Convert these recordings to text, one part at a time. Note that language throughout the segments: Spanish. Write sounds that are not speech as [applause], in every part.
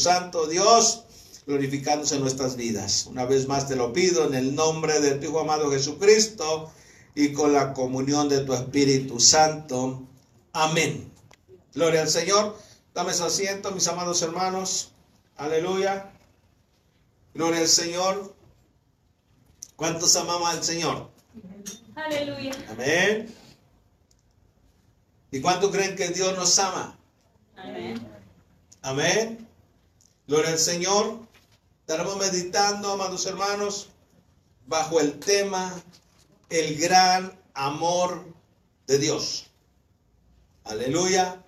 Santo, Dios, glorificándose en nuestras vidas. Una vez más te lo pido en el nombre de tu Hijo amado Jesucristo y con la comunión de tu Espíritu Santo. Amén. Gloria al Señor. Dame su asiento, mis amados hermanos. Aleluya. Gloria al Señor. ¿Cuántos amamos al Señor? Aleluya. Amén. ¿Y cuántos creen que Dios nos ama? Amén. Amén. Gloria al Señor. Estaremos meditando, amados hermanos, bajo el tema el gran amor de Dios. Aleluya.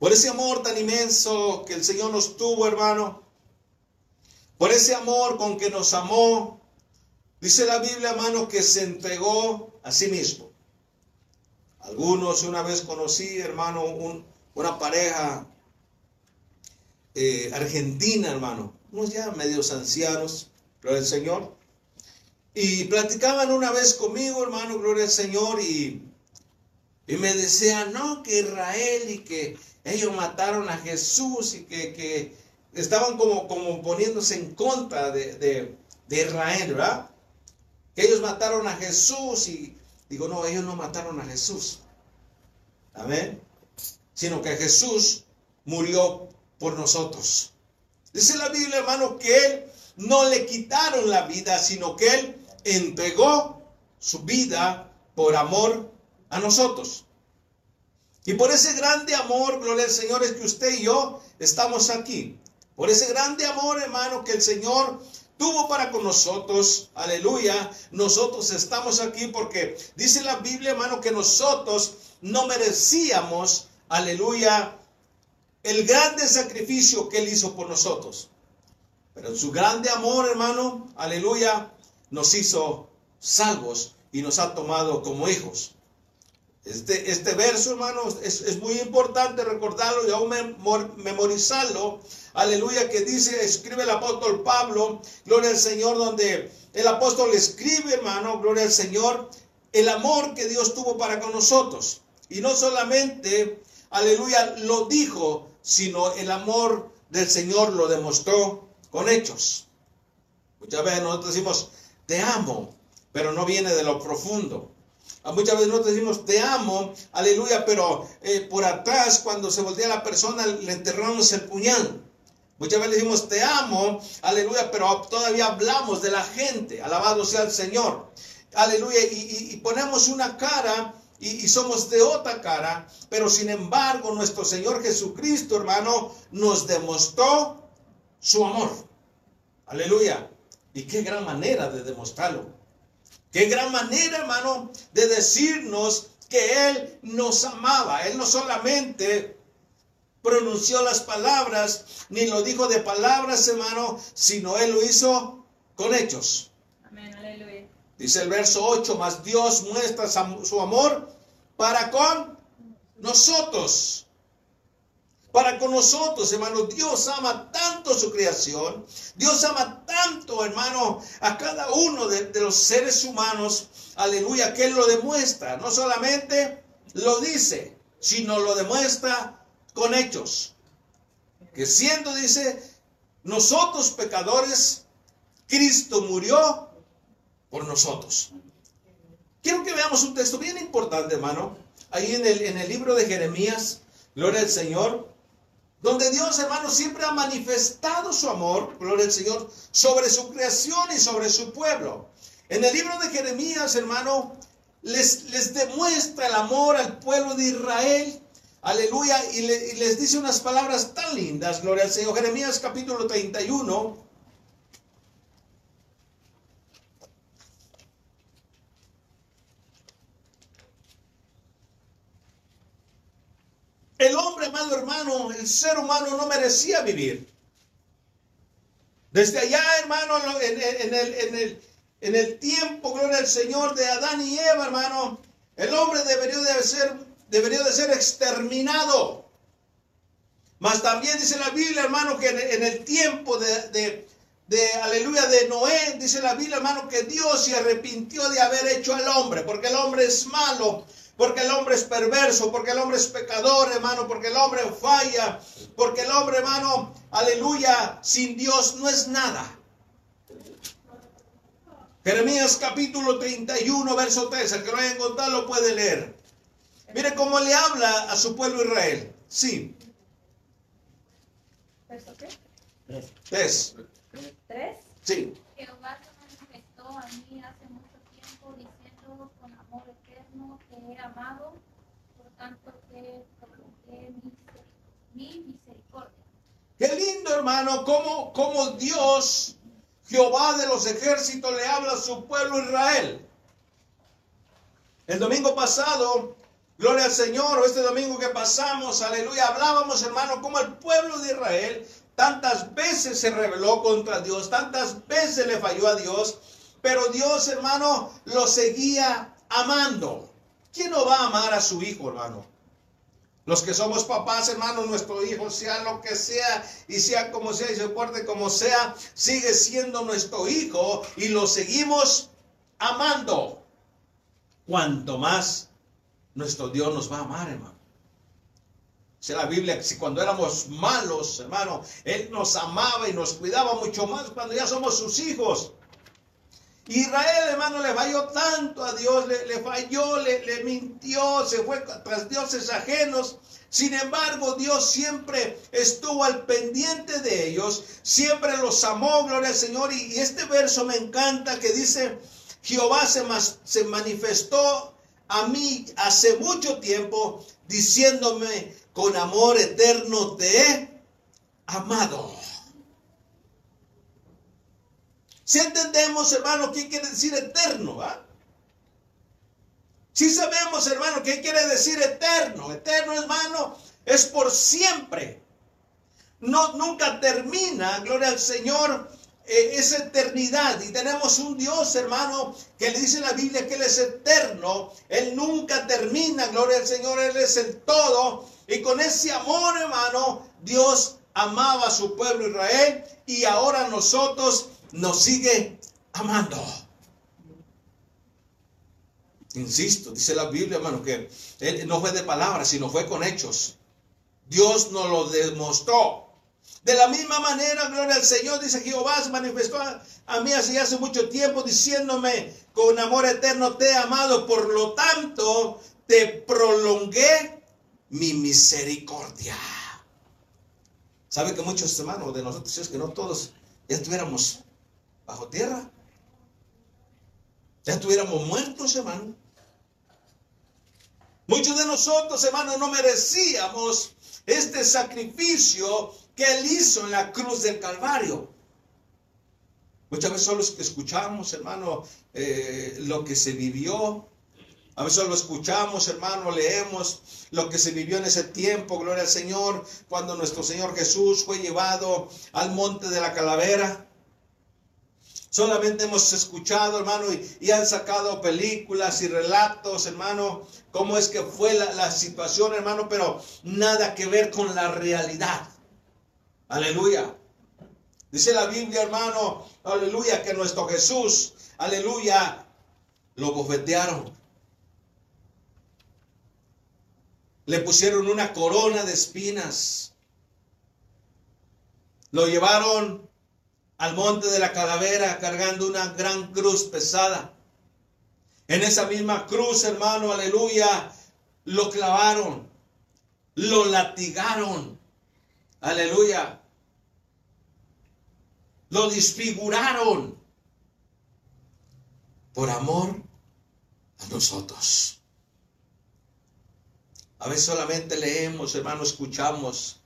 Por ese amor tan inmenso que el Señor nos tuvo, hermano. Por ese amor con que nos amó. Dice la Biblia, hermano, que se entregó a sí mismo. Algunos una vez conocí, hermano, una pareja eh, argentina, hermano, unos ya medios ancianos, gloria al Señor. Y platicaban una vez conmigo, hermano, gloria al Señor, y, y me decían, no, que Israel y que ellos mataron a Jesús y que, estaban como, como poniéndose en contra de, de Israel, ¿verdad? Que ellos mataron a Jesús y digo, no, ellos no mataron a Jesús. Amén. Sino que Jesús murió por nosotros. Dice la Biblia, hermano, que Él no le quitaron la vida, sino que Él entregó su vida por amor a nosotros. Y por ese grande amor, gloria al Señor, es que usted y yo estamos aquí. Por ese grande amor, hermano, que el Señor tuvo para con nosotros, aleluya, nosotros estamos aquí porque dice la Biblia, hermano, que nosotros no merecíamos, aleluya, el grande sacrificio que Él hizo por nosotros. Pero en su grande amor, hermano, aleluya, nos hizo salvos y nos ha tomado como hijos. Este, este verso, hermanos, es, muy importante recordarlo y aún memorizarlo. Aleluya, que dice, escribe el apóstol Pablo, gloria al Señor, donde el apóstol escribe, hermano, gloria al Señor, el amor que Dios tuvo para con nosotros. Y no solamente, aleluya, lo dijo, sino el amor del Señor lo demostró con hechos. Muchas veces nosotros decimos, te amo, pero no viene de lo profundo. Muchas veces nosotros decimos, te amo, aleluya, pero eh, por atrás, cuando se voltea la persona, le enterramos el puñal. Muchas veces decimos, te amo, aleluya, pero todavía hablamos de la gente, alabado sea el Señor. Aleluya, y, ponemos una cara y, somos de otra cara, pero sin embargo nuestro Señor Jesucristo, hermano, nos demostró su amor. Aleluya. Y qué gran manera de demostrarlo. Qué gran manera, hermano, de decirnos que Él nos amaba. Él no solamente pronunció las palabras, ni lo dijo de palabras, hermano, sino Él lo hizo con hechos. Dice el verso 8, más Dios muestra su amor para con nosotros para con nosotros, hermano. Dios ama tanto su creación. Dios ama tanto, hermano, a cada uno de, los seres humanos. Aleluya, que Él lo demuestra. No solamente lo dice, sino lo demuestra con hechos. Que siendo, dice, nosotros pecadores, Cristo murió por nosotros. Quiero que veamos un texto bien importante, hermano. Ahí en el, en el libro de Jeremías, gloria al Señor donde Dios, hermano, siempre ha manifestado su amor, gloria al Señor, sobre su creación y sobre su pueblo. En el libro de Jeremías, hermano, les, les demuestra el amor al pueblo de Israel. Aleluya. Y, y les dice unas palabras tan lindas, gloria al Señor. Jeremías capítulo 31, El hombre, hermano, el ser humano no merecía vivir. Desde allá, hermano, en, el, en, el, tiempo, gloria al Señor, de Adán y Eva, hermano, el hombre debería de ser, debería de ser exterminado. Mas también dice la Biblia, hermano, que en, el tiempo de, de, aleluya, de Noé, dice la Biblia, hermano, que Dios se arrepintió de haber hecho al hombre, porque el hombre es malo, porque el hombre es perverso, porque el hombre es pecador, hermano, porque el hombre falla, porque el hombre, hermano, aleluya, sin Dios no es nada. Jeremías capítulo 31, verso 3, el que lo haya encontrado lo puede leer. Mire cómo le habla a su pueblo Israel. Sí, ¿Verso qué? tres. ¿Tres? Sí. Jehová se manifestó a mí hace mucho tiempo diciendo con amor eterno te he amado, por tanto te prolongué mi, mi misericordia. Qué lindo, hermano, cómo, cómo Dios, Jehová de los ejércitos, le habla a su pueblo Israel. El domingo pasado, gloria al Señor, este domingo que pasamos, aleluya, hablábamos, hermano, cómo el pueblo de Israel tantas veces se rebeló contra Dios, tantas veces le falló a Dios, pero Dios, hermano, lo seguía amando. ¿Quién no va a amar a su hijo, hermano? Los que somos papás, hermanos, nuestro hijo, sea lo que sea, y sea como sea, y se porte como sea, sigue siendo nuestro hijo y lo seguimos amando. Cuanto más nuestro Dios nos va a amar, hermano. Dice la Biblia si cuando éramos malos, hermano, Él nos amaba y nos cuidaba mucho más cuando ya somos sus hijos. Israel, hermano, le falló tanto a Dios, le, falló, le, mintió, se fue tras dioses ajenos. Sin embargo, Dios siempre estuvo al pendiente de ellos, siempre los amó, gloria al Señor. Y, este verso me encanta que dice, Jehová se, se manifestó a mí hace mucho tiempo, diciéndome, con amor eterno te he amado. Si entendemos, hermano, qué quiere decir eterno, ¿ah? Si sabemos, hermano, qué quiere decir eterno. Eterno, hermano, es por siempre. No, nunca termina, gloria al Señor, eh, es eternidad. Y tenemos un Dios, hermano, que le dice en la Biblia que Él es eterno. Él nunca termina, gloria al Señor, Él es el todo. Y con ese amor, hermano, Dios amaba a su pueblo Israel y ahora nosotros nos sigue amando. Insisto, dice la Biblia, hermano, que él no fue de palabras, sino fue con hechos. Dios nos lo demostró. De la misma manera, gloria al Señor, dice Jehová se manifestó a, mí hace, hace mucho tiempo diciéndome, con amor eterno te he amado, por lo tanto te prolongué mi misericordia. ¿Sabe que muchos hermanos de nosotros, es que no todos, ya estuviéramos bajo tierra? Ya estuviéramos muertos, hermano. Muchos de nosotros, hermano, no merecíamos este sacrificio que Él hizo en la cruz del Calvario. Muchas veces solo escuchamos, hermano, eh, lo que se vivió. A veces solo escuchamos, hermano, leemos lo que se vivió en ese tiempo, gloria al Señor, cuando nuestro Señor Jesús fue llevado al monte de la calavera. Solamente hemos escuchado, hermano, y, han sacado películas y relatos, hermano, cómo es que fue la, la situación, hermano, pero nada que ver con la realidad. Aleluya. Dice la Biblia, hermano, aleluya, que nuestro Jesús, aleluya, lo bofetearon. Le pusieron una corona de espinas. Lo llevaron al monte de la calavera cargando una gran cruz pesada. En esa misma cruz, hermano, aleluya, lo clavaron, lo latigaron, aleluya, lo disfiguraron por amor a nosotros. A veces solamente leemos, hermano, escuchamos,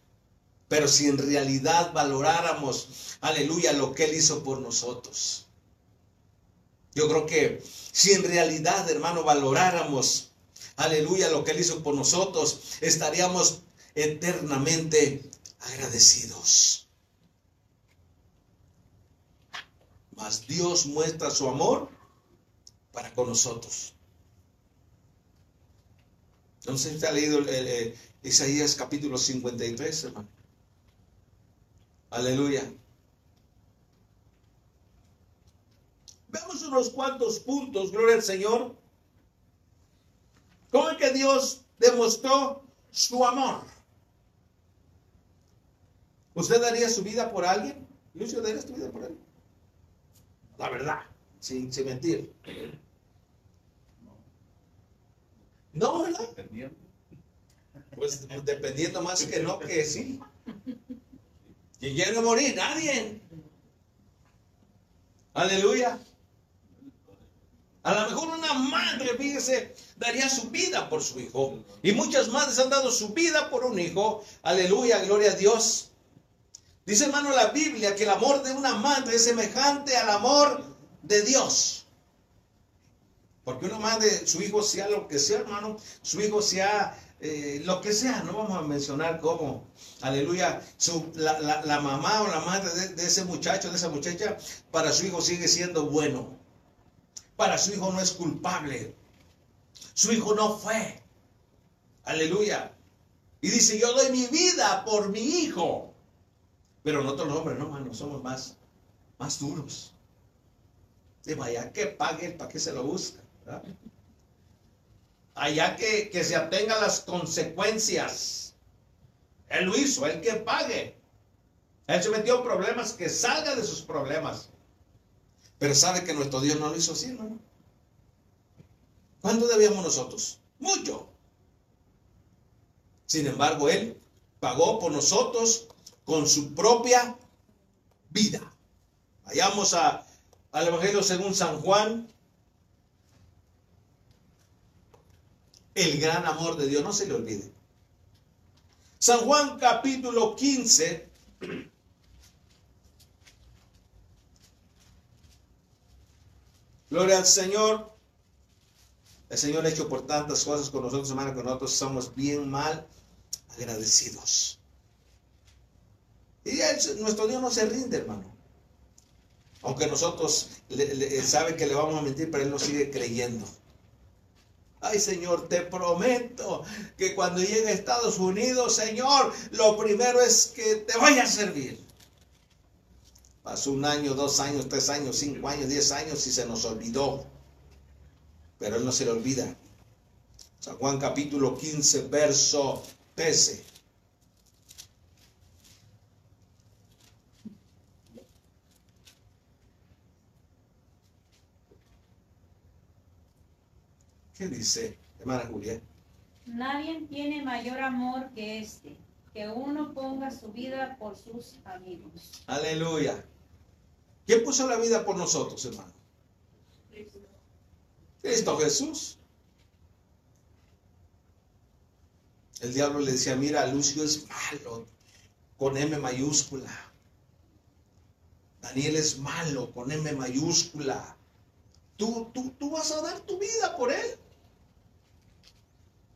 pero si en realidad valoráramos, aleluya, lo que Él hizo por nosotros. Yo creo que si en realidad, hermano, valoráramos, aleluya, lo que Él hizo por nosotros, estaríamos eternamente agradecidos. Mas Dios muestra su amor para con nosotros. Si usted ha leído el, el, Isaías capítulo 53, hermano. Aleluya. Veamos unos cuantos puntos, gloria al Señor, ¿Cómo es que Dios demostró su amor? ¿Usted daría su vida por alguien? Lucio, ¿darías tu vida por él? La verdad, sin, sin mentir. No, ¿verdad? Pues dependiendo más que no que sí. ¿Quién quiere morir? Nadie. Aleluya. A lo mejor una madre, fíjese, daría su vida por su hijo. Y muchas madres han dado su vida por un hijo. Aleluya, gloria a Dios. Dice hermano la Biblia que el amor de una madre es semejante al amor de Dios. Porque una madre, su hijo sea lo que sea, hermano, su hijo sea eh, lo que sea, no vamos a mencionar cómo, aleluya, su, la, la- la mamá o la madre de, de ese muchacho, de esa muchacha, para su hijo sigue siendo bueno. Para su hijo no es culpable. Su hijo no fue. Aleluya. Y dice, yo doy mi vida por mi hijo. Pero nosotros los hombres, no, hermano, somos más, más duros. De vaya que pague, ¿para qué se lo busca? Allá que, que se atenga a las consecuencias. Él lo hizo, él que pague. Él se metió en problemas, que salga de sus problemas. Pero sabe que nuestro Dios no lo hizo así, hermano. ¿Cuánto debíamos nosotros? Mucho. Sin embargo, Él pagó por nosotros con su propia vida. Vayamos a, al Evangelio según San Juan. El gran amor de Dios, no se le olvide. San Juan capítulo 15. [clears throat] Gloria al Señor. El Señor ha hecho por tantas cosas con nosotros, hermano, que nosotros somos bien mal agradecidos. Y nuestro Dios no se rinde, hermano. Aunque nosotros le- sabe que le vamos a mentir, pero Él nos sigue creyendo. Ay, Señor, te prometo que cuando llegue a Estados Unidos, Señor, lo primero es que te vaya a servir. Pasó un año, dos años, tres años, cinco años, diez años y se nos olvidó. Pero Él no se le olvida. San Juan capítulo 15, verso 13. ¿Qué dice, hermana Julia? Nadie tiene mayor amor que este, que uno ponga su vida por sus amigos. Aleluya. ¿Quién puso la vida por nosotros, hermano? Cristo Jesús. El diablo le decía, mira, Lucio es malo, con M mayúscula. Daniel es malo, con M mayúscula. ¿Tú, tú, tú vas a dar tu vida por él.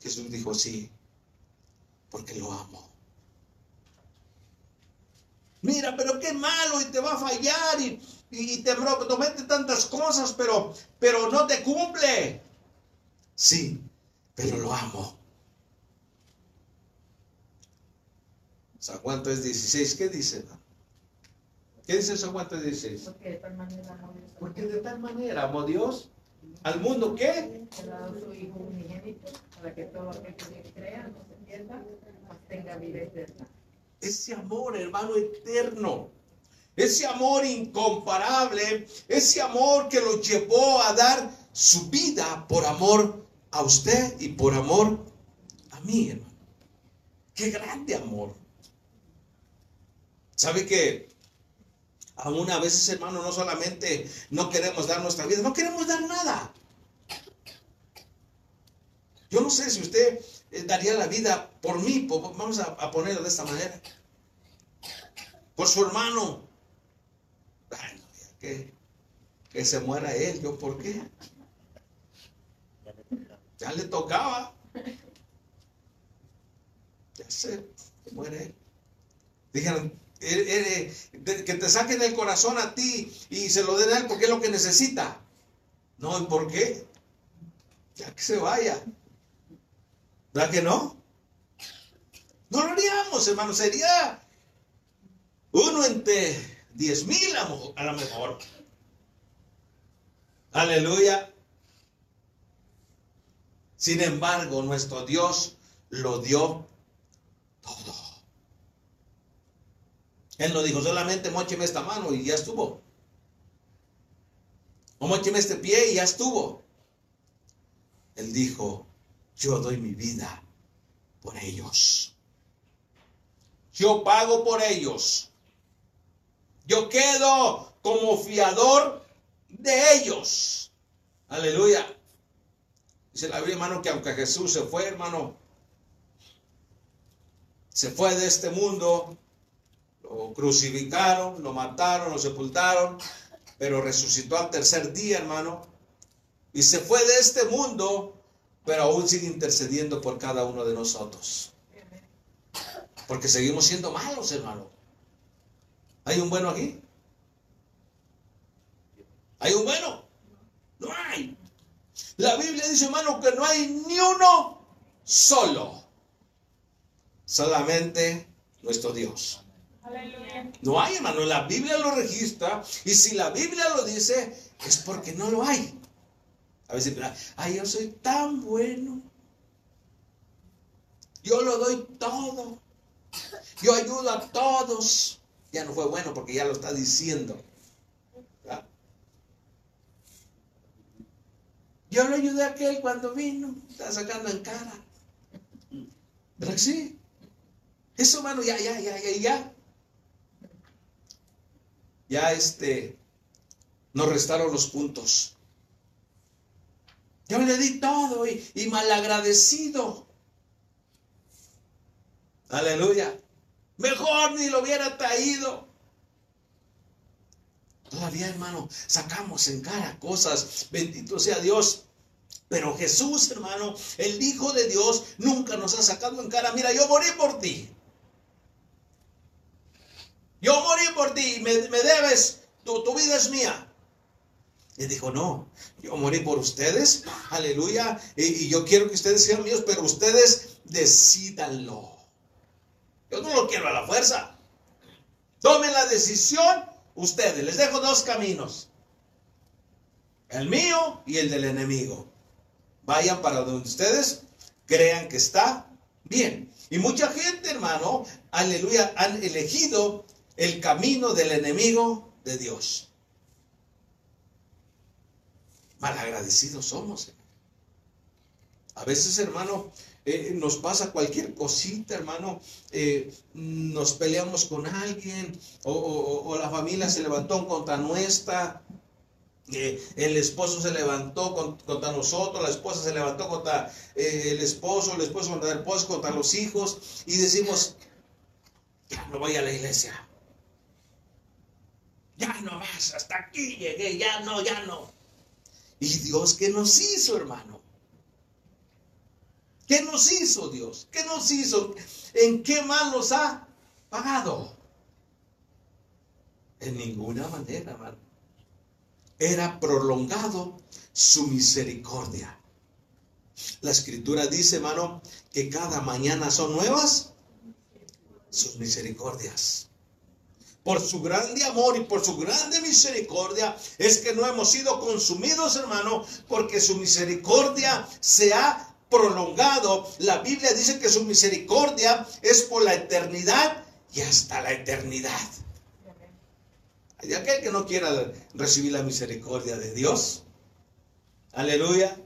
Jesús dijo, sí, porque lo amo. Mira, pero qué malo y te va a fallar y, y te promete tantas cosas, pero, pero no te cumple. Sí, pero lo amo. San Juan 3.16, ¿qué dice? ¿Qué dice San Juan 3.16? Porque de tal manera amó Dios al Porque de tal manera amó Dios al mundo que para que todo aquel que crea no se pierda, tenga vida eterna. ese amor, hermano, eterno, ese amor incomparable, ese amor que lo llevó a dar su vida por amor a usted y por amor a mí, hermano. Qué grande amor. ¿Sabe que aún a veces, hermano, no solamente no queremos dar nuestra vida, no queremos dar nada? Yo no sé si usted eh, daría la vida por mí, vamos a, ponerlo de esta manera. Por su hermano. Ay, que, que se muera él, ¿yo por qué? Ya le tocaba. Ya sé, que muere él. Dijeron, eh, eh, que te saquen el corazón a ti y se lo den a él porque es lo que necesita. No, ¿y por qué? Ya que se vaya. ¿Verdad que no? No lo haríamos, hermano. Sería uno entre diez mil a, lo mejor. Aleluya. Sin embargo, nuestro Dios lo dio todo. Él no dijo solamente mocheme esta mano y ya estuvo. O mocheme este pie y ya estuvo. Él dijo, yo doy mi vida por ellos. Yo pago por ellos. Yo quedo como fiador de ellos. Aleluya. Dice la Biblia, hermano, que aunque Jesús se fue, hermano, se fue de este mundo, lo crucificaron, lo mataron, lo sepultaron, pero resucitó al tercer día, hermano, y se fue de este mundo, pero aún sigue intercediendo por cada uno de nosotros. Porque seguimos siendo malos, hermano. ¿Hay un bueno aquí? ¿Hay un bueno? No hay. La Biblia dice, hermano, que no hay ni uno solo. Solamente nuestro Dios. No hay, hermano. La Biblia lo registra. Y si la Biblia lo dice, es porque no lo hay. A veces, ay, yo soy tan bueno. Yo lo doy todo. Yo ayudo a todos. Ya no fue bueno porque ya lo está diciendo. Yo lo ayudé a aquel cuando vino, está sacando en cara. ¿Verdad que sí? Eso, hermano, ya, ya, ya, ya, ya. Ya este, nos restaron los puntos. Yo le di todo y, malagradecido. Aleluya. Mejor ni lo hubiera traído. Todavía, hermano, sacamos en cara cosas. Bendito sea Dios. Pero Jesús, hermano, el Hijo de Dios, nunca nos ha sacado en cara. Mira, yo morí por ti. Yo morí por ti. Me, me debes. Tu, tu vida es mía. Y dijo, no, yo morí por ustedes. Aleluya. Y, y yo quiero que ustedes sean míos, pero ustedes decídanlo. Yo no lo quiero a la fuerza. Tomen la decisión ustedes. Les dejo dos caminos. El mío y el del enemigo. Vayan para donde ustedes crean que está bien. Y mucha gente, hermano, aleluya, han elegido el camino del enemigo de Dios. Malagradecidos somos. A veces, hermano, eh, nos pasa cualquier cosita, hermano, eh, nos peleamos con alguien o, la familia se levantó contra nuestra, eh, el esposo se levantó con, contra nosotros, la esposa se levantó contra eh, el esposo, el esposo contra el esposo, contra los hijos y decimos, ya no voy a la iglesia. Ya no vas, hasta aquí llegué, ya no, ya no. ¿Y Dios qué nos hizo, hermano? ¿Qué nos hizo Dios? ¿Qué nos hizo? ¿En qué mal nos ha pagado? En ninguna manera, hermano. Era prolongado su misericordia. La escritura dice, hermano, que cada mañana son nuevas sus misericordias. Por su grande amor y por su grande misericordia es que no hemos sido consumidos, hermano, porque su misericordia se ha prolongado. La Biblia dice que su misericordia es por la eternidad y hasta la eternidad. Hay aquel que no quiera recibir la misericordia de Dios. Aleluya.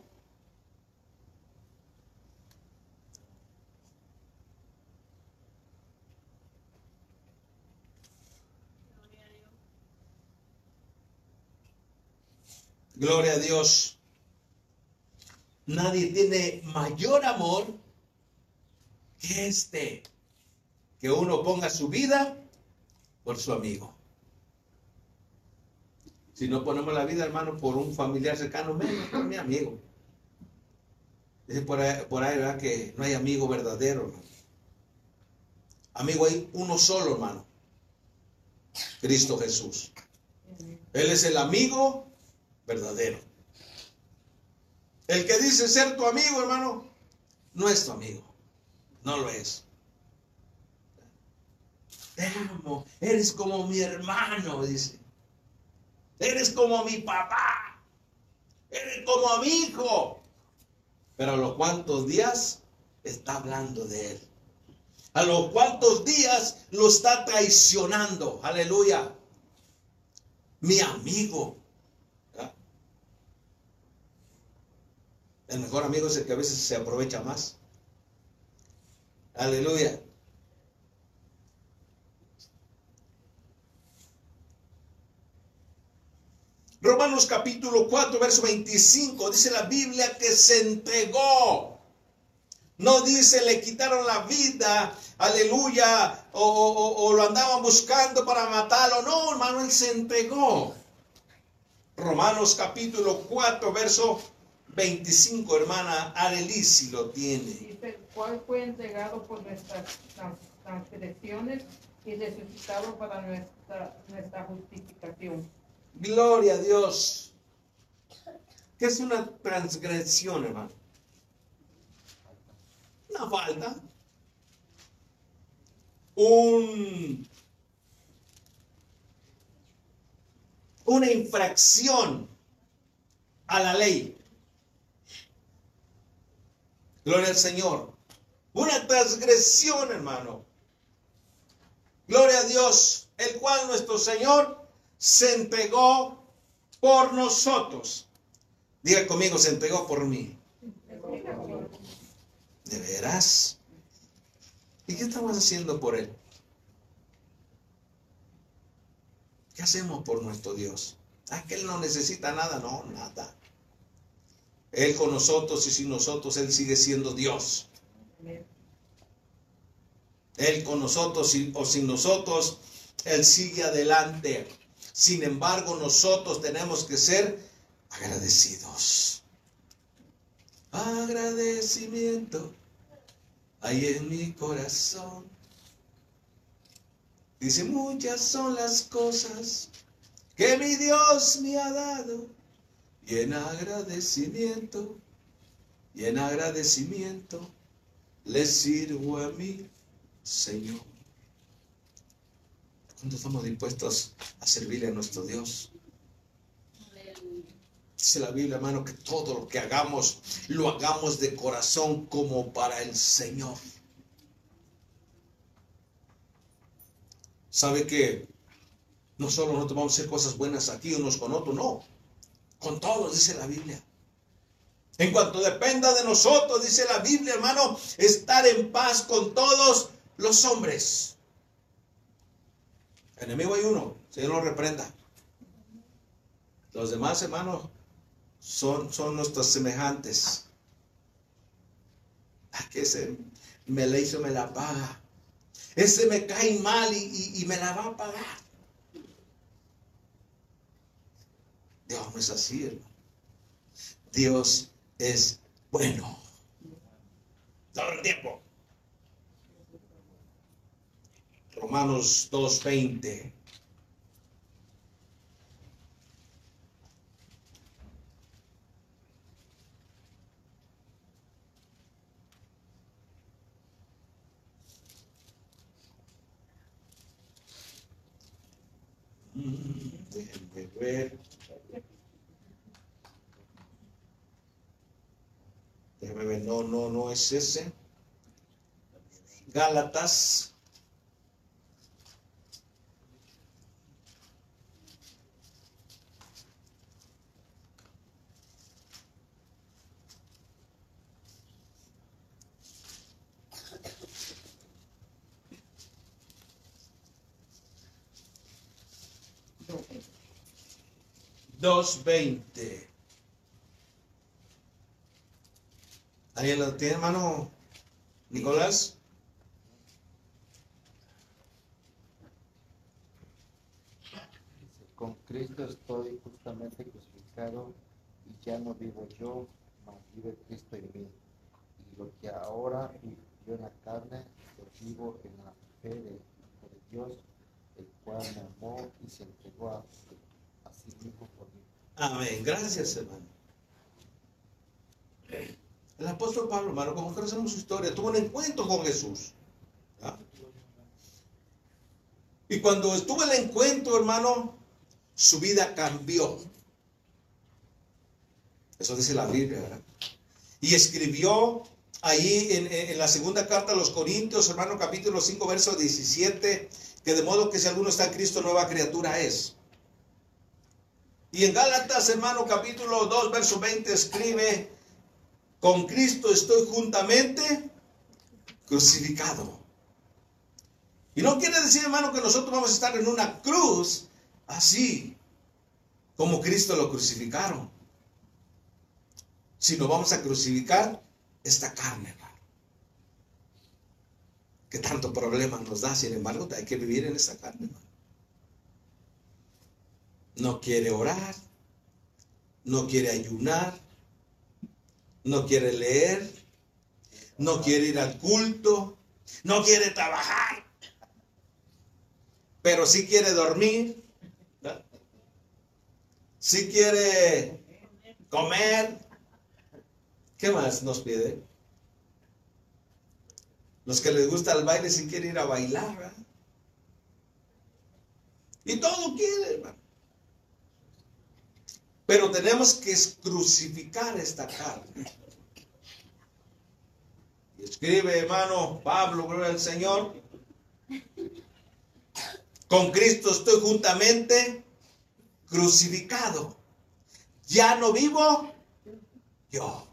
Gloria a Dios. Nadie tiene mayor amor que este, que uno ponga su vida por su amigo. Si no ponemos la vida, hermano, por un familiar cercano, menos por mi amigo. Dice por ahí, por ahí, ¿verdad? Que no hay amigo verdadero, hermano. Amigo hay uno solo, hermano. Cristo Jesús. Él es el amigo verdadero. El que dice ser tu amigo, hermano, no es tu amigo. No lo es. Te amo. Eres como mi hermano, dice. Eres como mi papá. Eres como mi hijo. Pero a los cuantos días está hablando de él. A los cuantos días lo está traicionando. Aleluya. Mi amigo. El mejor amigo es el que a veces se aprovecha más. Aleluya. Romanos capítulo 4, verso 25, dice la Biblia que se entregó. No dice le quitaron la vida, aleluya, o, lo andaban buscando para matarlo. No, hermano, él se entregó. Romanos capítulo 4, verso 25, hermana Arelisi lo tiene. Dice, cuál fue entregado por nuestras transgresiones y resucitado para nuestra, nuestra justificación. Gloria a Dios. ¿Qué es una transgresión, hermano? Una falta. Un, una infracción a la ley. Gloria al Señor. Una transgresión, hermano. Gloria a Dios, el cual nuestro Señor se entregó por nosotros. Diga conmigo, se entregó por mí. ¿De veras? ¿Y qué estamos haciendo por Él? ¿Qué hacemos por nuestro Dios? ¿Ah, que Él no necesita nada? No, nada. Él con nosotros y sin nosotros, Él sigue siendo Dios. Él con nosotros o sin nosotros, Él sigue adelante. Sin embargo, nosotros tenemos que ser agradecidos. Agradecimiento hay en mi corazón. Dice, muchas son las cosas que mi Dios me ha dado. Y en agradecimiento, y en agradecimiento le sirvo a mi Señor. ¿Cuánto estamos dispuestos a servirle a nuestro Dios? Dice la Biblia, hermano, que todo lo que hagamos, lo hagamos de corazón como para el Señor. ¿Sabe que no solo nosotros vamos a cosas buenas aquí unos con otros, no. Con todos, dice la Biblia. En cuanto dependa de nosotros, dice la Biblia, hermano, estar en paz con todos los hombres. Enemigo hay uno, Señor lo reprenda. Los demás, hermanos, son, son nuestros semejantes. A que ese me la hizo, me la paga. Ese me cae mal y, y me la va a pagar. Dios no es así. Dios es bueno. Todo el tiempo. Romanos 2.20. Mm, ver. No, no, no es ese. Gálatas. Dos veinte. ¿Alguien lo tiene, hermano? Nicolás. Con Cristo estoy justamente crucificado y ya no vivo yo, mas vive Cristo en mí. Y lo que ahora vivo yo en la carne, lo vivo en la fe Hijo de Dios, el cual me amó y se entregó a, a sí mismo por mí. Amén. Gracias, hermano. El apóstol Pablo, hermano, como conocemos su historia, tuvo un encuentro con Jesús. ¿ah? Y cuando estuvo el encuentro, hermano, su vida cambió. Eso dice la Biblia, ¿verdad? Y escribió ahí en, en la segunda carta a los Corintios, hermano, capítulo 5, verso 17, que de modo que si alguno está en Cristo, nueva criatura es. Y en Gálatas, hermano, capítulo 2, verso 20, escribe, con Cristo estoy juntamente crucificado. Y no quiere decir, hermano, que nosotros vamos a estar en una cruz así, como Cristo lo crucificaron. Sino vamos a crucificar esta carne, hermano. Que tanto problema nos da, sin embargo, hay que vivir en esta carne, hermano. No quiere orar, no quiere ayunar, no quiere leer, no quiere ir al culto, no quiere trabajar, pero sí quiere dormir, sí quiere comer. ¿Qué más nos pide? Los que les gusta el baile sí quieren ir a bailar. ¿verdad? Y todo quiere, hermano. Pero tenemos que crucificar esta carne. Y escribe, hermano Pablo, gloria al Señor. Con Cristo estoy juntamente crucificado. Ya no vivo yo.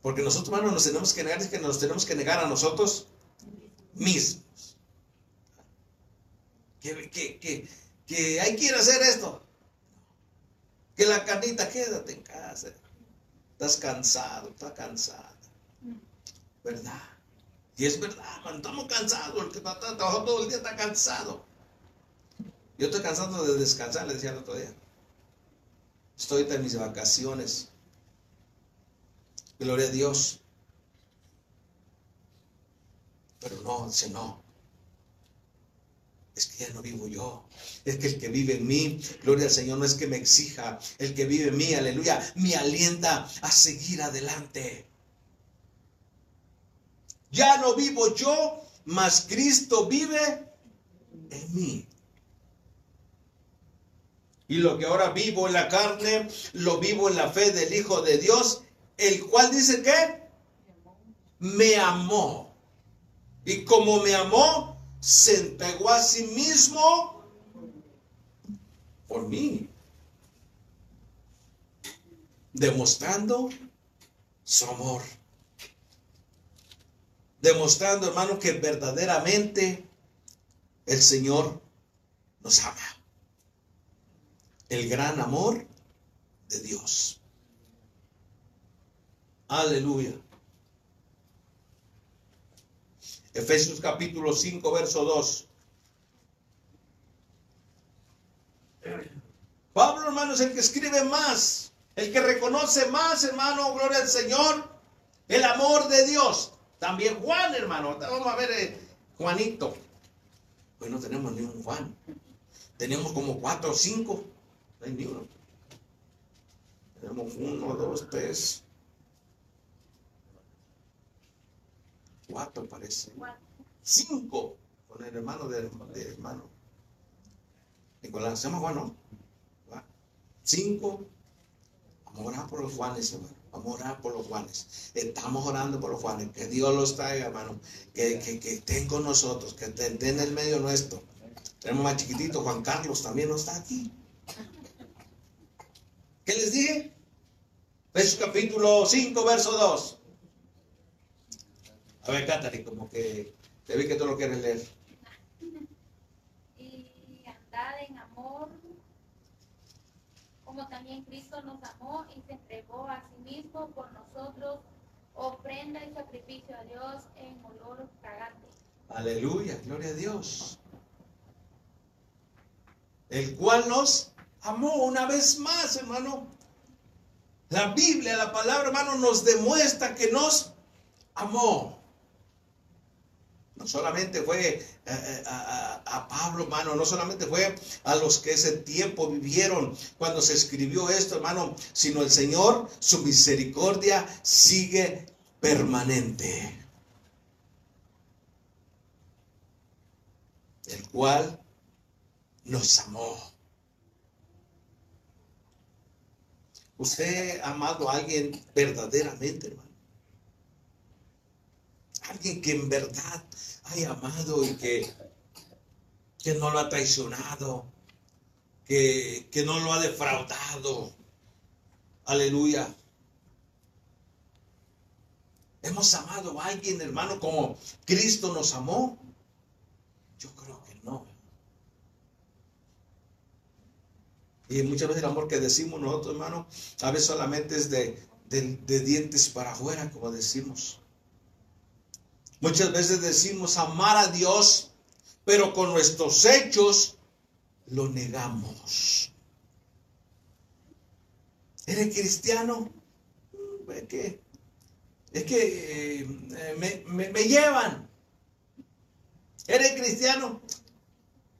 Porque nosotros, hermanos, nos tenemos que negar, es que nos tenemos que negar a nosotros mismos. Que, que, que, que hay que ir a hacer esto. Que la carnita, quédate en casa. Estás cansado, estás cansada. ¿Verdad? Y es verdad, cuando estamos cansados, el que está trabajando todo el día está cansado. Yo estoy cansado de descansar, le decía el otro día. Estoy en mis vacaciones. Gloria a Dios. Pero no, dice no. Es que ya no vivo yo. Es que el que vive en mí, gloria al Señor, no es que me exija. El que vive en mí, aleluya, me alienta a seguir adelante. Ya no vivo yo, mas Cristo vive en mí. Y lo que ahora vivo en la carne, lo vivo en la fe del Hijo de Dios, el cual dice que me amó. Y como me amó, se entregó a sí mismo por mí. Demostrando su amor demostrando, hermano, que verdaderamente el Señor nos ama. El gran amor de Dios. Aleluya. Efesios capítulo 5, verso 2. Pablo, hermano, es el que escribe más, el que reconoce más, hermano, gloria al Señor, el amor de Dios. También Juan, hermano. Vamos a ver eh, Juanito. Hoy no tenemos ni un Juan. Tenemos como cuatro o cinco. No hay ni uno. Tenemos uno, dos, tres. Cuatro parece. Cinco. Con el hermano de hermano. Nicolás, ¿se llama Juan, no? Cinco. Vamos a orar por los Juanes, hermano. Vamos a orar por los Juanes. Estamos orando por los Juanes. Que Dios los traiga, hermano. Que, que, que estén con nosotros. Que estén en el medio nuestro. Tenemos más chiquitito. Juan Carlos también no está aquí. ¿Qué les dije? Efesios capítulo 5, verso 2. A ver, Catherine, como que te vi que tú lo quieres leer. Y andad en amor, como también Cristo nos amó y se entregó a sí mismo por nosotros, ofrenda y sacrificio a Dios en olor fragante. Aleluya, gloria a Dios. El cual nos amó una vez más, hermano. La Biblia, la palabra, hermano, nos demuestra que nos amó. No solamente fue eh, eh, a, a, a, Pablo, hermano, no solamente fue a los que ese tiempo vivieron cuando se escribió esto, hermano, sino el Señor, su misericordia sigue permanente. El cual nos amó. ¿Usted ha amado a alguien verdaderamente, hermano? Alguien que en verdad haya amado y que, que no lo ha traicionado, que, que no lo ha defraudado. Aleluya. ¿Hemos amado a alguien, hermano, como Cristo nos amó? Yo creo que no. Y muchas veces el amor que decimos nosotros, hermano, a veces solamente es de, de- de dientes para afuera, como decimos. Muchas veces decimos amar a Dios, pero con nuestros hechos lo negamos. ¿Eres cristiano? Mm, Es que, es que eh, me, me- llevan. ¿Eres cristiano?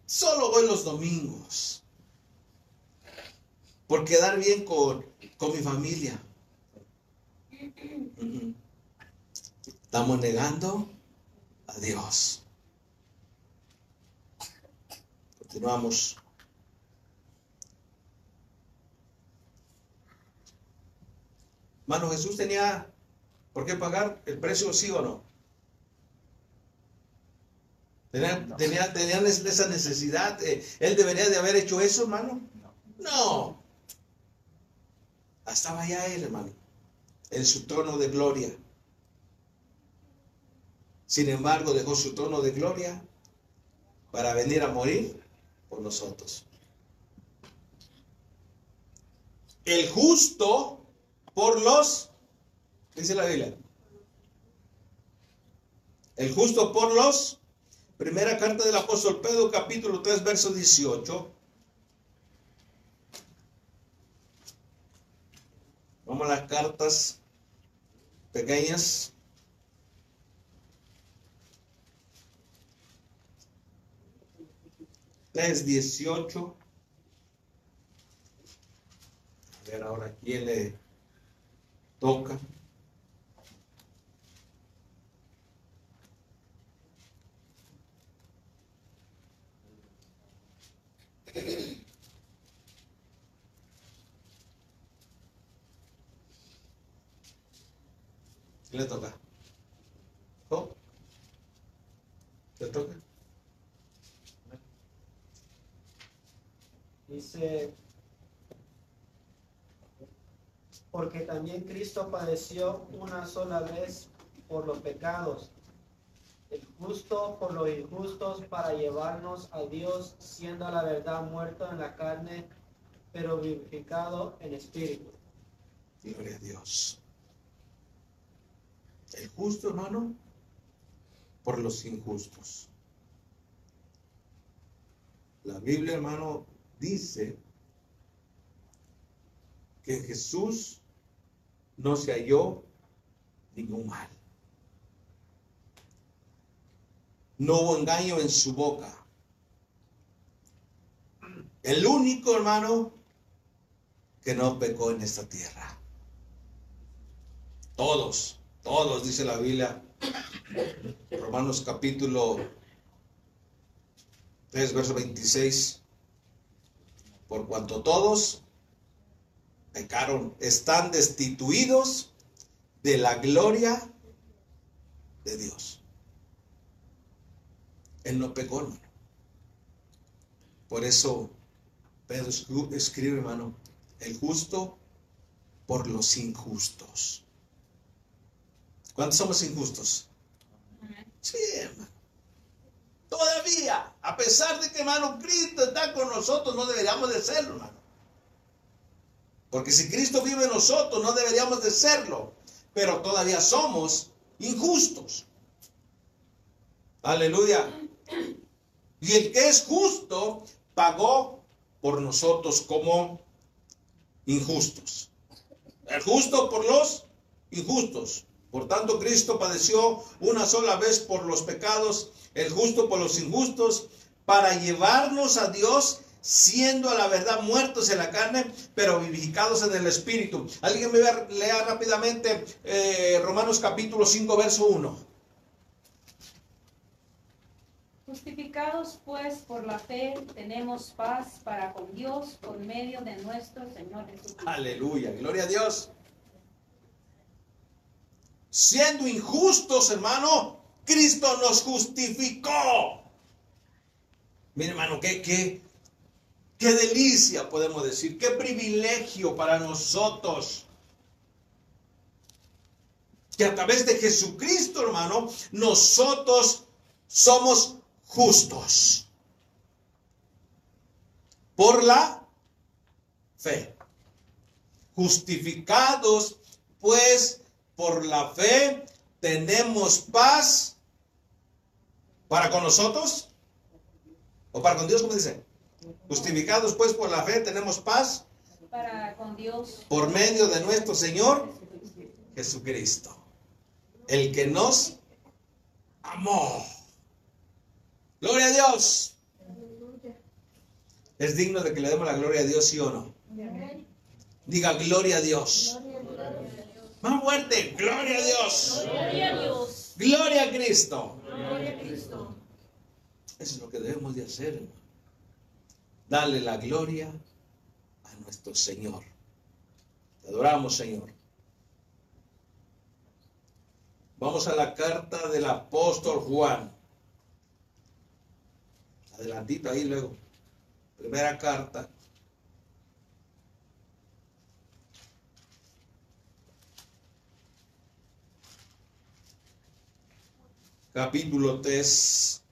Solo voy los domingos. Por quedar bien con, con mi familia. Mm. Estamos negando a Dios. Continuamos. Mano, Jesús tenía por qué pagar el precio, sí o no. Tenía, tenía, tenía esa necesidad. eh, Él debería de haber hecho eso, hermano. No. Estaba ya él, hermano, en su trono de gloria. Sin embargo, dejó su trono de gloria para venir a morir por nosotros. El justo por los, ¿qué dice la Biblia? El justo por los, primera carta del apóstol Pedro, capítulo 3, verso 18. Vamos a las cartas pequeñas. Tres dieciocho. A ver ahora quién le toca. ¿Quién le toca? ¿Job? ¿Te toca? Dice, porque también Cristo padeció una sola vez por los pecados, el justo por los injustos, para llevarnos a Dios, siendo la verdad muerto en la carne, pero vivificado en espíritu. Gloria a Dios. El justo, hermano, por los injustos. La Biblia, hermano, dice que Jesús no se halló ningún mal. No hubo engaño en su boca. El único, hermano, que no pecó en esta tierra. Todos, todos, dice la Biblia. Romanos capítulo 3, verso 26. Por cuanto todos pecaron, están destituidos de la gloria de Dios. Él no pecó, hermano. Por eso Pedro escri- escribe, hermano, el justo por los injustos. ¿Cuántos somos injustos? Sí, hermano. Todavía, a pesar de que, hermano, Cristo está con nosotros, no deberíamos de serlo, hermano. Porque si Cristo vive en nosotros, no deberíamos de serlo. Pero todavía somos injustos. Aleluya. Y el que es justo pagó por nosotros como injustos. El justo por los injustos. Por tanto, Cristo padeció una sola vez por los pecados, el justo por los injustos, para llevarnos a Dios, siendo a la verdad muertos en la carne, pero vivificados en el Espíritu. Alguien me lea rápidamente eh, Romanos capítulo 5, verso 1. Justificados pues por la fe, tenemos paz para con Dios por medio de nuestro Señor Jesucristo. Aleluya, gloria a Dios. Siendo injustos, hermano, Cristo nos justificó. Mire, hermano, qué, qué, qué delicia podemos decir, qué privilegio para nosotros. Que a través de Jesucristo, hermano, nosotros somos justos. Por la fe. Justificados, pues, por la fe, tenemos paz para con nosotros o para con Dios, ¿cómo dice? Justificados, pues, por la fe, tenemos paz Para con Dios. por medio de nuestro Señor Jesucristo, el que nos amó. Gloria a Dios. Es digno de que le demos la gloria a Dios, sí o no. Diga gloria a Dios. Más fuerte, gloria a Dios. Gloria a Dios. Gloria a Cristo. Gloria a Cristo. Eso es lo que debemos de hacer, hermano. Darle la gloria a nuestro Señor. Te adoramos, Señor. Vamos a la carta del apóstol Juan. Adelantito ahí luego. Primera carta. Capítulo 3.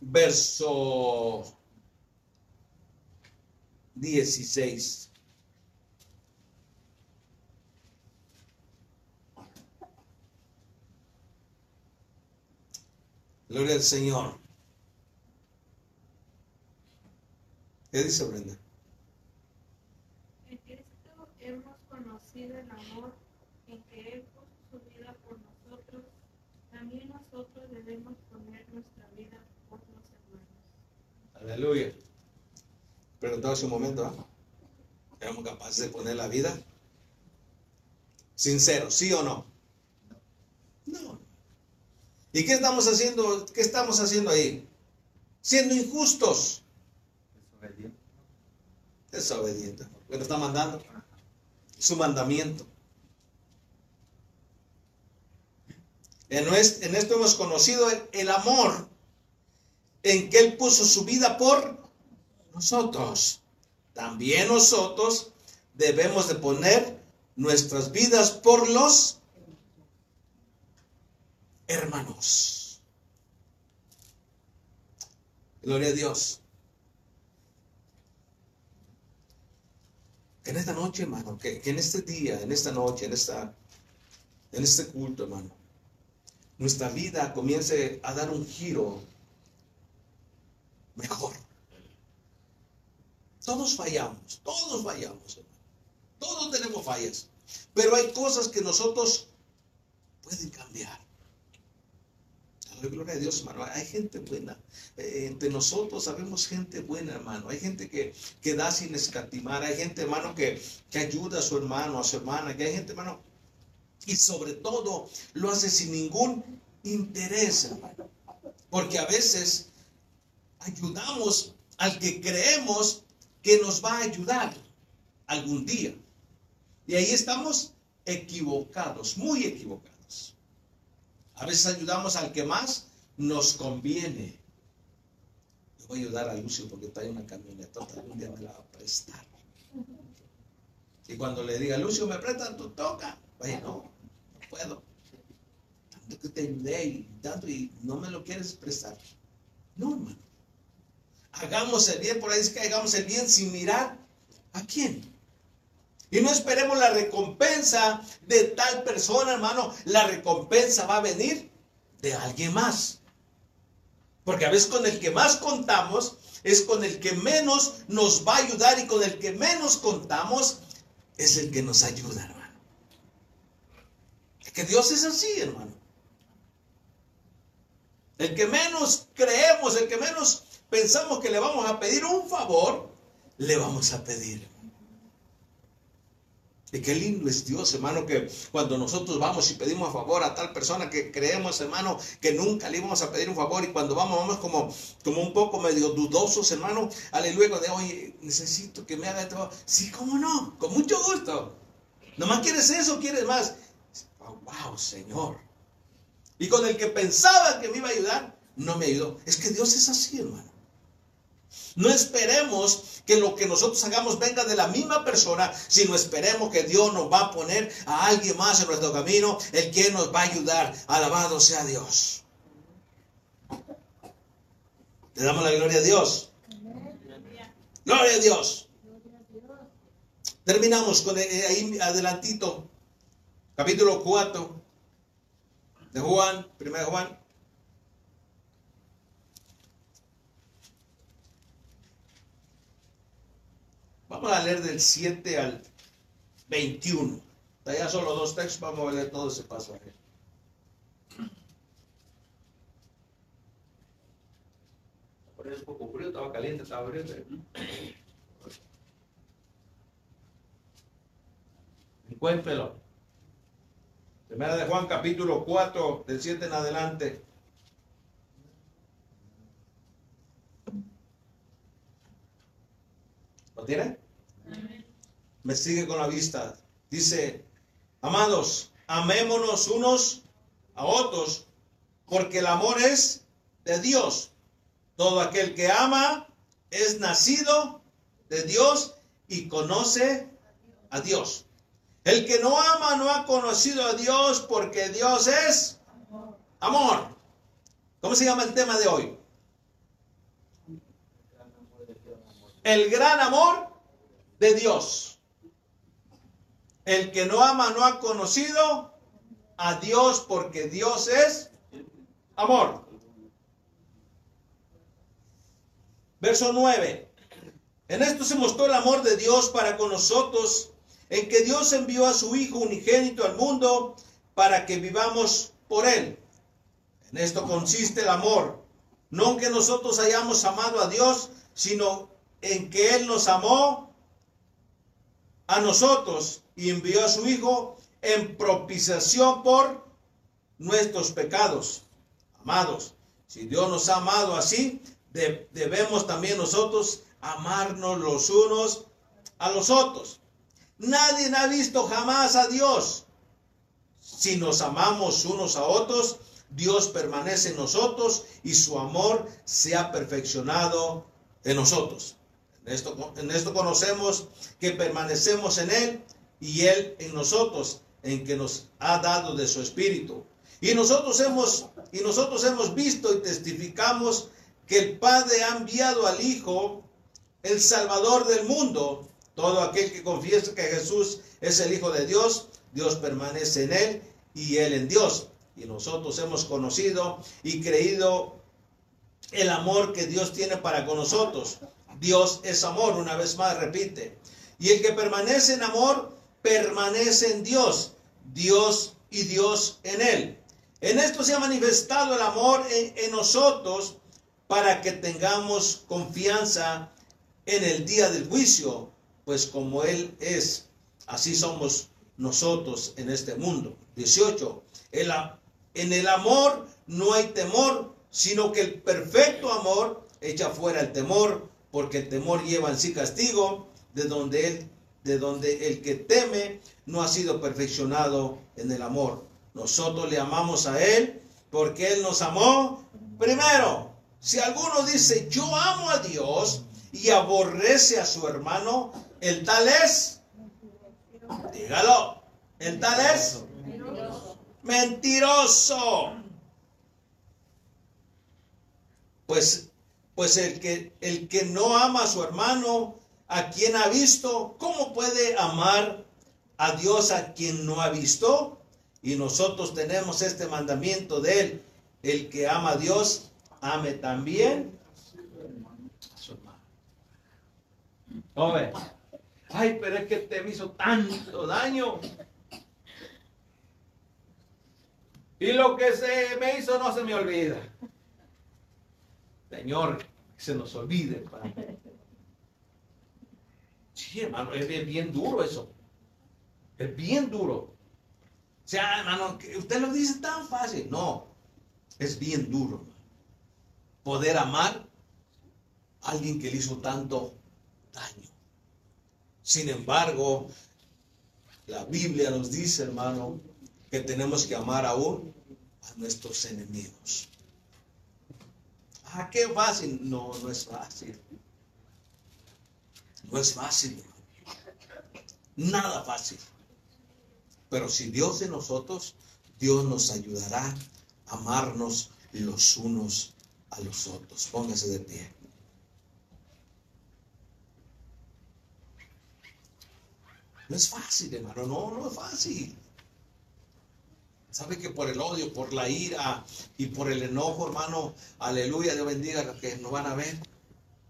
Verso 16. Gloria al Señor. ¿Qué dice Brenda? En Cristo hemos conocido el amor en que Él puso su vida por nosotros. También nosotros debemos poner nuestra vida por los hermanos. Aleluya. Preguntaba hace un momento. ¿Éramos capaces de poner la vida? Sincero, ¿sí o no? No. ¿Y qué estamos haciendo? ¿Qué estamos haciendo ahí? Siendo injustos. Desobediente. Desobediente. ¿Qué nos está mandando? Su mandamiento. En, esto hemos conocido el amor en que Él puso su vida por nosotros. También nosotros debemos de poner nuestras vidas por los hermanos. Gloria a Dios. En esta noche, hermano, que, que en este día, en esta noche, en esta, en este culto, hermano, nuestra vida comience a dar un giro mejor. Todos fallamos, todos fallamos, hermano. Todos tenemos fallas. Pero hay cosas que nosotros pueden cambiar. Dale gloria a Dios, hermano. Hay gente buena. Eh, entre nosotros sabemos gente buena, hermano. Hay gente que, que da sin escatimar. Hay gente, hermano, que, que ayuda a su hermano, a su hermana. Que hay gente, hermano, y sobre todo lo hace sin ningún interés, hermano. Porque a veces ayudamos al que creemos que nos va a ayudar algún día. Y ahí estamos equivocados, muy equivocados. A veces ayudamos al que más nos conviene. Yo voy a ayudar a Lucio porque trae una camioneta, algún día me la va a prestar. Y cuando le diga, Lucio, ¿me prestas tu toca? Oye, no, no puedo. Tanto que te ayudé y tanto y no me lo quieres prestar. No, hermano. Hagamos el bien, por ahí es que hagamos el bien sin mirar a quién. Y no esperemos la recompensa de tal persona, hermano. La recompensa va a venir de alguien más. Porque a veces con el que más contamos es con el que menos nos va a ayudar y con el que menos contamos es el que nos ayuda, hermano. Que Dios es así, hermano. El que menos creemos, el que menos pensamos que le vamos a pedir un favor, le vamos a pedir. Y qué lindo es Dios, hermano, que cuando nosotros vamos y pedimos favor a tal persona que creemos, hermano, que nunca le íbamos a pedir un favor, y cuando vamos, vamos como, como un poco medio dudosos, hermano, aleluya, de oye, necesito que me haga esto. Sí, cómo no, con mucho gusto. Nomás quieres eso, quieres más. Wow, Señor. Y con el que pensaba que me iba a ayudar, no me ayudó. Es que Dios es así, hermano. No esperemos que lo que nosotros hagamos venga de la misma persona, sino esperemos que Dios nos va a poner a alguien más en nuestro camino, el que nos va a ayudar. Alabado sea Dios. Le damos la gloria a Dios. Gloria a Dios. Terminamos con eh, ahí adelantito, capítulo 4 de Juan, 1 Juan. Vamos a leer del 7 al 21. Ya solo dos textos, vamos a leer todo ese pasaje. Por eso un poco frío, estaba caliente, estaba frío. Encuéntrelo. Primera de Juan, capítulo 4, del 7 en adelante. ¿Lo tiene? Me sigue con la vista. Dice, amados, amémonos unos a otros, porque el amor es de Dios. Todo aquel que ama es nacido de Dios y conoce a Dios. El que no ama no ha conocido a Dios porque Dios es amor. ¿Cómo se llama el tema de hoy? El gran amor de Dios. El que no ama no ha conocido a Dios porque Dios es amor. Verso 9. En esto se mostró el amor de Dios para con nosotros, en que Dios envió a su Hijo unigénito al mundo para que vivamos por Él. En esto consiste el amor, no en que nosotros hayamos amado a Dios, sino en que Él nos amó a nosotros y envió a su Hijo en propiciación por nuestros pecados. Amados, si Dios nos ha amado así, de- debemos también nosotros amarnos los unos a los otros. Nadie ha visto jamás a Dios. Si nos amamos unos a otros, Dios permanece en nosotros y su amor se ha perfeccionado en nosotros. En esto, en esto conocemos que permanecemos en Él y Él en nosotros, en que nos ha dado de su Espíritu. Y nosotros hemos, y nosotros hemos visto y testificamos que el Padre ha enviado al Hijo, el Salvador del mundo. Todo aquel que confiesa que Jesús es el Hijo de Dios, Dios permanece en Él y Él en Dios. Y nosotros hemos conocido y creído el amor que Dios tiene para con nosotros. Dios es amor, una vez más repite. Y el que permanece en amor, permanece en Dios. Dios y Dios en él. En esto se ha manifestado el amor en, nosotros para que tengamos confianza en el día del juicio, pues como Él es, así somos nosotros en este mundo. 18. El a- en el amor no hay temor, sino que el perfecto amor echa fuera el temor, porque el temor lleva en sí castigo, de donde él, de donde el que teme no ha sido perfeccionado en el amor. Nosotros le amamos a él porque él nos amó primero. Si alguno dice, "Yo amo a Dios" y aborrece a su hermano, el tal es Dígalo. El tal es mentiroso. Pues, pues el que, el que no ama a su hermano, a quien ha visto, ¿cómo puede amar a Dios a quien no ha visto? Y nosotros tenemos este mandamiento de él. El que ama a Dios, ame también a su hermano. Joven. Ay, pero es que te hizo tanto daño. Y lo que se me hizo no se me olvida. Señor, que se nos olvide. Padre. Sí, hermano, es bien, duro eso. Es bien duro. O sea, hermano, usted lo dice tan fácil. No, es bien duro. Poder amar a alguien que le hizo tanto daño. Sin embargo, la Biblia nos dice, hermano, que tenemos que amar aún a nuestros enemigos. Ah, qué fácil. No, no es fácil. No es fácil. Nada fácil. Pero si Dios de nosotros, Dios nos ayudará a amarnos los unos a los otros. Póngase de pie. No es fácil, hermano. No, no es fácil. ¿Sabe que por el odio, por la ira y por el enojo, hermano? Aleluya, Dios bendiga a los que nos van a ver.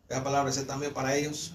La palabra es también para ellos.